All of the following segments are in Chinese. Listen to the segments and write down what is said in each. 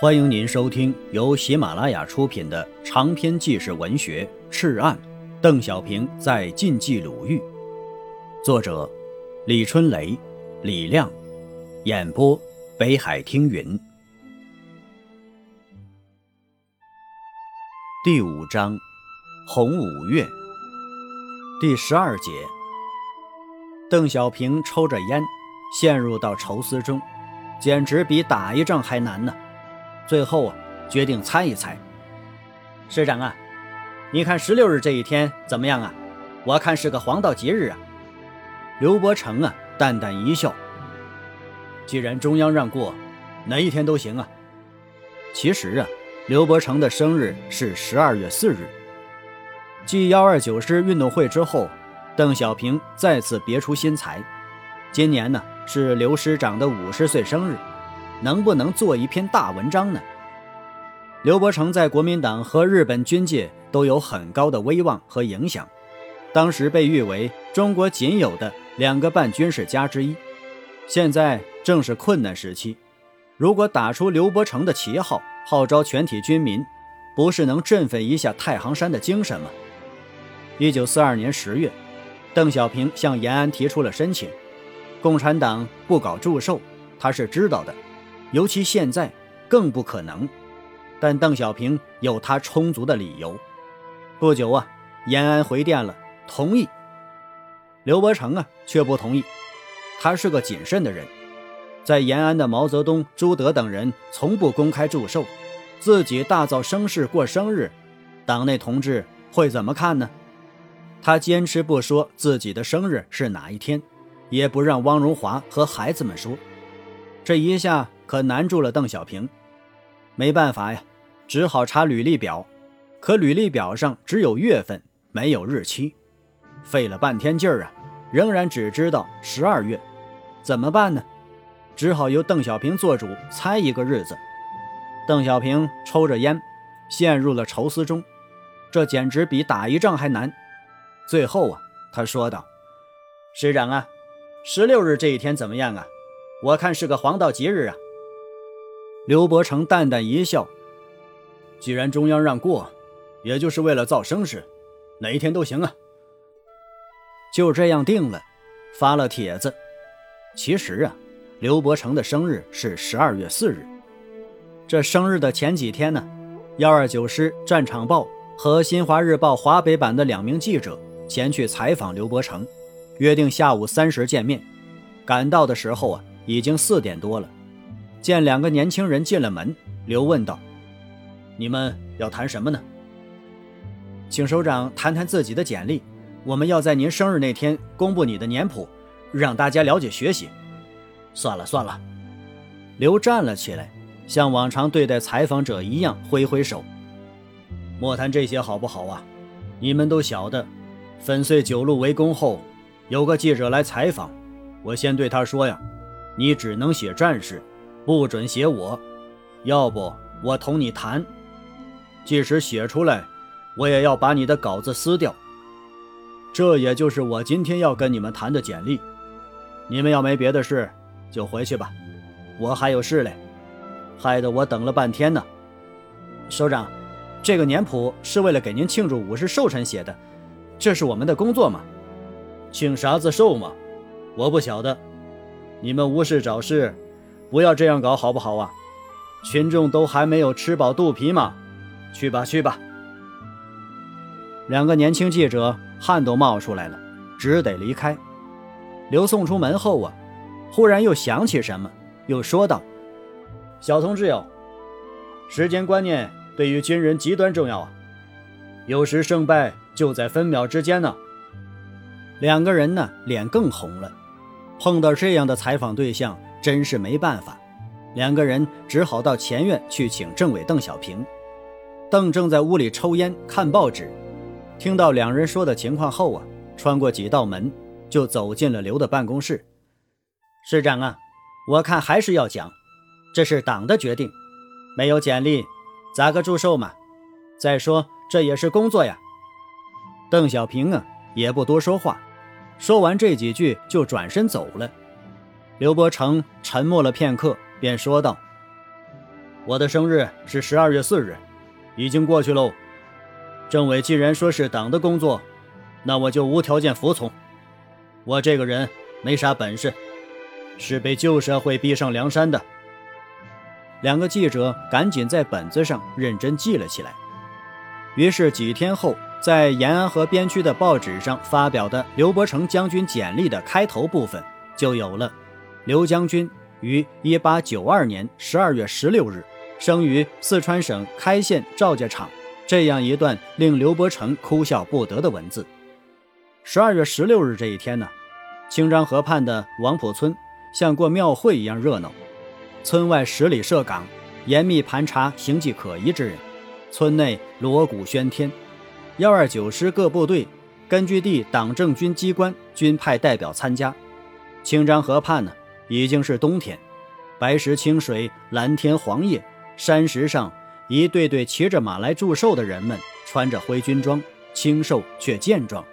欢迎您收听由喜马拉雅出品的长篇纪实文学《赤案》，邓小平在晋冀鲁豫，作者李春雷、李亮，演播北海听云。第五章，红五月，第十二节。邓小平抽着烟，陷入到愁思中，简直比打一仗还难呢。最后啊，决定猜一猜。师长啊，你看十六日这一天怎么样啊？我看是个黄道吉日啊。刘伯承啊，淡淡一笑。既然中央让过，哪一天都行啊。其实啊，刘伯承的生日是十二月四日。继幺二九师运动会之后，邓小平再次别出心裁。今年呢，是刘师长的五十岁生日。能不能做一篇大文章呢？刘伯承在国民党和日本军界都有很高的威望和影响，当时被誉为中国仅有的两个半军事家之一。现在正是困难时期，如果打出刘伯承的旗号，号召全体军民，不是能振奋一下太行山的精神吗？一九四二年十月，邓小平向延安提出了申请，共产党不搞祝寿，他是知道的。尤其现在更不可能，但邓小平有他充足的理由。不久啊，延安回电了，同意。刘伯承啊，却不同意。他是个谨慎的人，在延安的毛泽东、朱德等人从不公开祝寿，自己大造声势过生日，党内同志会怎么看呢？他坚持不说自己的生日是哪一天，也不让汪荣华和孩子们说。这一下。可难住了邓小平，没办法呀，只好查履历表，可履历表上只有月份，没有日期，费了半天劲儿啊，仍然只知道十二月，怎么办呢？只好由邓小平做主猜一个日子。邓小平抽着烟，陷入了愁思中，这简直比打一仗还难。最后啊，他说道：“师长啊，十六日这一天怎么样啊？我看是个黄道吉日啊。”刘伯承淡淡一笑：“既然中央让过，也就是为了造声势，哪一天都行啊。”就这样定了，发了帖子。其实啊，刘伯承的生日是十二月四日。这生日的前几天呢，幺二九师《战场报》和《新华日报》华北版的两名记者前去采访刘伯承，约定下午三时见面。赶到的时候啊，已经四点多了。见两个年轻人进了门，刘问道：“你们要谈什么呢？”请首长谈谈自己的简历。我们要在您生日那天公布你的年谱，让大家了解学习。算了算了，刘站了起来，像往常对待采访者一样挥挥手：“莫谈这些好不好啊？你们都晓得，粉碎九路围攻后，有个记者来采访，我先对他说呀，你只能写战士。”不准写我，要不我同你谈。即使写出来，我也要把你的稿子撕掉。这也就是我今天要跟你们谈的简历。你们要没别的事，就回去吧。我还有事嘞，害得我等了半天呢。首长，这个年谱是为了给您庆祝五十寿辰写的，这是我们的工作嘛。庆啥子寿嘛？我不晓得。你们无事找事。不要这样搞，好不好啊？群众都还没有吃饱肚皮嘛，去吧，去吧。两个年轻记者汗都冒出来了，只得离开。刘送出门后啊，忽然又想起什么，又说道：“小同志哟，时间观念对于军人极端重要啊，有时胜败就在分秒之间呢。”两个人呢，脸更红了。碰到这样的采访对象。真是没办法，两个人只好到前院去请政委邓小平。邓正在屋里抽烟看报纸，听到两人说的情况后啊，穿过几道门就走进了刘的办公室。师长啊，我看还是要讲，这是党的决定，没有简历，咋个祝寿嘛？再说这也是工作呀。邓小平啊，也不多说话，说完这几句就转身走了。刘伯承沉默了片刻，便说道：“我的生日是十二月四日，已经过去喽。政委既然说是党的工作，那我就无条件服从。我这个人没啥本事，是被旧社会逼上梁山的。两个记者赶紧在本子上认真记了起来。于是几天后，在延安河边区的报纸上发表的刘伯承将军简历的开头部分，就有了“刘将军于1892年12月16日生于四川省开县赵家场”这样一段令刘伯承哭笑不得的文字。12月16日这一天呢，清漳河畔的王浦村像过庙会一样热闹，村外十里设岗，严密盘查形迹可疑之人。村内锣鼓喧天，幺二九师各部队、根据地党政军机关均派代表参加。清漳河畔呢，已经是冬天，白石清水，蓝天黄叶，山石上一对对骑着马来祝寿的人们，穿着灰军装，清瘦却健壮。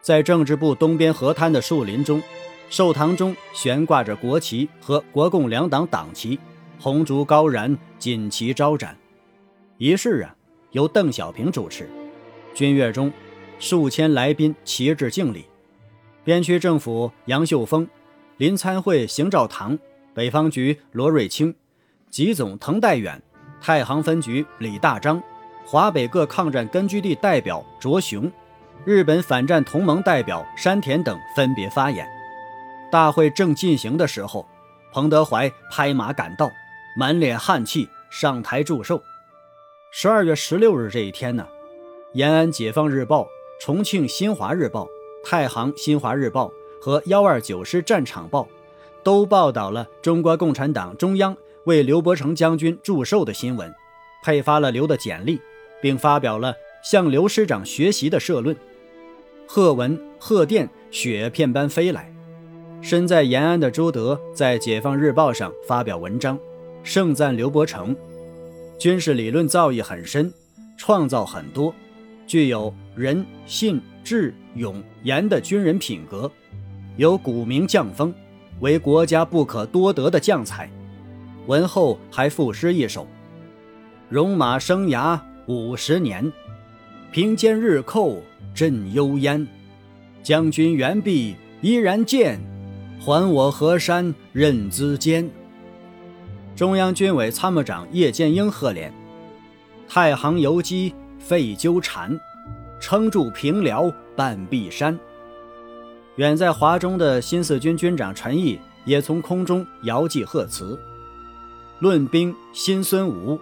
在政治部东边河滩的树林中，寿堂中悬挂着国旗和国共两党党旗，红烛高燃，锦旗招展。仪式啊，由邓小平主持。军乐中，数千来宾齐致敬礼。边区政府杨秀峰、林参会邢兆堂、北方局罗瑞卿、吉总滕代远、太行分局李大章、华北各抗战根据地代表卓雄、日本反战同盟代表山田等分别发言。大会正进行的时候，彭德怀拍马赶到，满脸汗气上台祝寿。十二月十六日这一天呢，延安解放日报、重庆新华日报、太行新华日报和幺二九师战场报都报道了中国共产党中央为刘伯承将军祝寿的新闻，配发了刘的简历，并发表了向刘师长学习的社论。贺文、贺电雪片般飞来。身在延安的朱德在解放日报上发表文章，盛赞刘伯承。军事理论造诣很深，创造很多，具有仁、信、智、勇、严的军人品格，有古名将风，为国家不可多得的将才。文后还赋诗一首：“戎马生涯五十年，平肩日寇震幽烟。将军援臂依然健，还我河山任资艰。”中央军委参谋长叶剑英贺连：“太行游击废纠缠，撑住平辽半壁山。”远在华中的新四军军长陈毅也从空中遥寄贺词：“论兵新孙吴，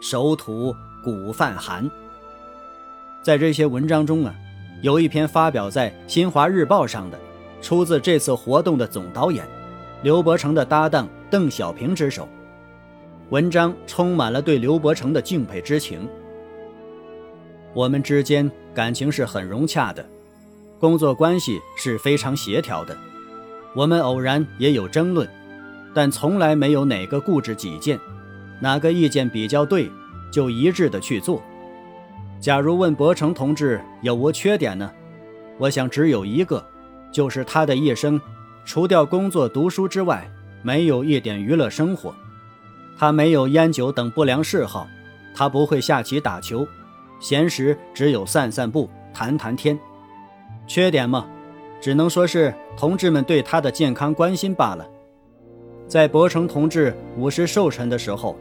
守土古范韩。”在这些文章中啊，有一篇发表在《新华日报》上的，出自这次活动的总导演刘伯承的搭档邓小平之手。文章充满了对刘伯承的敬佩之情。我们之间感情是很融洽的，工作关系是非常协调的。我们偶然也有争论，但从来没有哪个固执己见，哪个意见比较对就一致的去做。假如问伯承同志有无缺点呢？我想只有一个，就是他的一生，除掉工作读书之外，没有一点娱乐生活。他没有烟酒等不良嗜好，他不会下棋打球，闲时只有散散步、谈谈天。缺点嘛，只能说是同志们对他的健康关心罢了。在伯承同志五十寿辰的时候，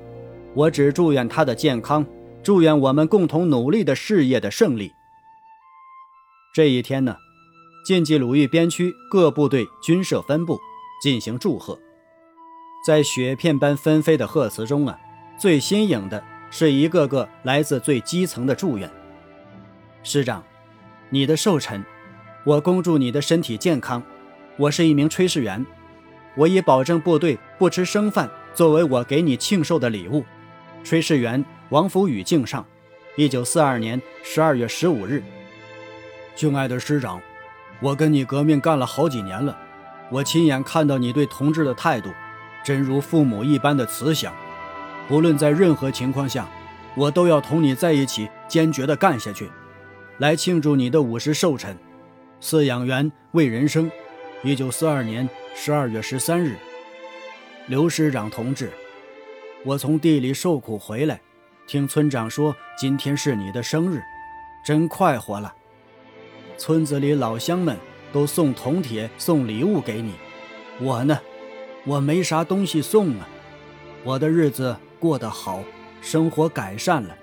我只祝愿他的健康，祝愿我们共同努力的事业的胜利。这一天呢，晋冀鲁豫边区各部队军设分部进行祝贺。在雪片般纷飞的贺词中啊，最新颖的是一个个来自最基层的祝愿。师长，你的寿辰，我恭祝你的身体健康。我是一名炊事员，我以保证部队不吃生饭作为我给你庆寿的礼物。炊事员王福宇敬上。一九四二年十二月十五日。敬爱的师长，我跟你革命干了好几年了，我亲眼看到你对同志的态度。真如父母一般的慈祥，不论在任何情况下，我都要同你在一起，坚决地干下去，来庆祝你的五十寿辰。饲养员魏仁生，一九四二年十二月十三日。刘师长同志，我从地里受苦回来，听村长说今天是你的生日，真快活了。村子里老乡们都送铜铁、送礼物给你，我呢，我没啥东西送啊。我的日子过得好，生活改善了。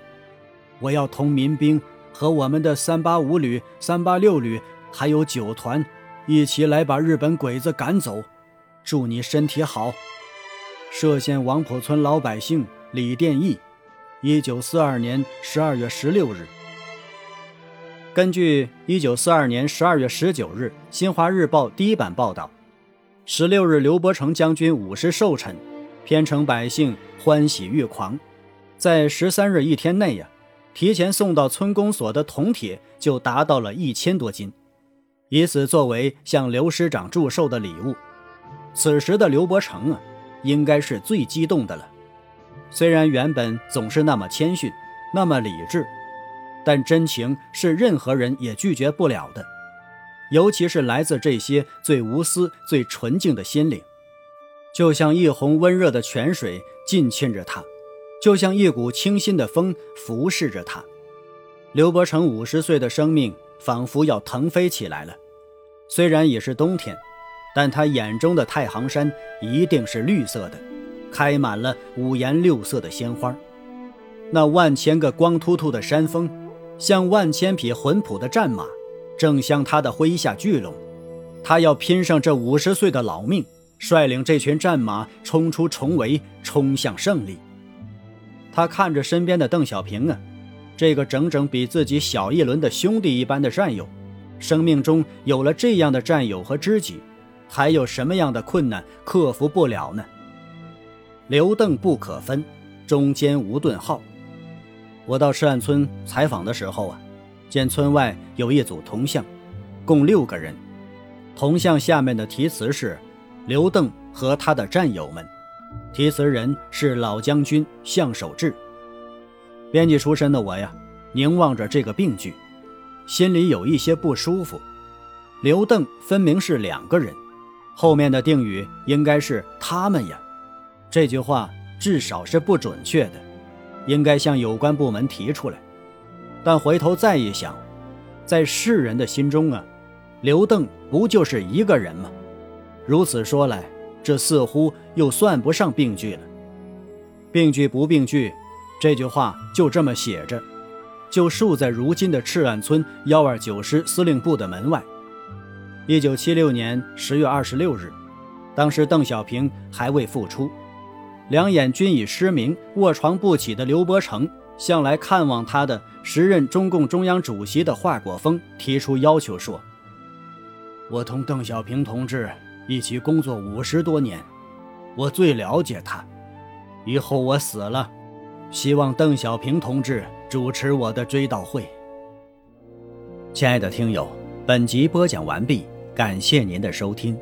我要同民兵和我们的三八五旅、三八六旅，还有九团，一起来把日本鬼子赶走。祝你身体好。歙县王婆村老百姓李殿义，一九四二年十二月十六日。根据一九四二年十二月十九日《新华日报》第一版报道，十六日刘伯承将军五十寿辰，偏城百姓欢喜欲狂，在十三日一天内呀，提前送到村公所的铜铁就达到了一千多斤，以此作为向刘师长祝寿的礼物。此时的刘伯承啊。应该是最激动的了。虽然原本总是那么谦逊，那么理智，但真情是任何人也拒绝不了的，尤其是来自这些最无私、最纯净的心灵，就像一泓温热的泉水浸浸着他，就像一股清新的风拂拭着他。刘伯承五十岁的生命仿佛要腾飞起来了，虽然也是冬天。但他眼中的太行山一定是绿色的，开满了五颜六色的鲜花。那万千个光秃秃的山峰，像万千匹浑朴的战马，正向他的麾下聚拢。他要拼上这五十岁的老命，率领这群战马冲出重围，冲向胜利。他看着身边的邓小平啊，这个整整比自己小一轮的兄弟一般的战友，生命中有了这样的战友和知己。还有什么样的困难克服不了呢？刘邓不可分，中间无顿号。我到赤岸村采访的时候啊，见村外有一组铜像，共六个人。铜像下面的题词是“刘邓和他的战友们”，题词人是老将军向守志。编辑出身的我呀，凝望着这个病句，心里有一些不舒服。刘邓分明是两个人。后面的定语应该是他们呀，这句话至少是不准确的，应该向有关部门提出来。但回头再一想，在世人的心中啊，刘邓不就是一个人吗？如此说来，这似乎又算不上病句了。病句不病句，这句话就这么写着，就竖在如今的赤岸村幺二九师司令部的门外。一九七六年十月二十六日，当时邓小平还未复出，两眼均已失明、卧床不起的刘伯承，向来看望他的时任中共中央主席的华国锋提出要求说：“我同邓小平同志一起工作五十多年，我最了解他。以后我死了，希望邓小平同志主持我的追悼会。”亲爱的听友，本集播讲完毕。感谢您的收听。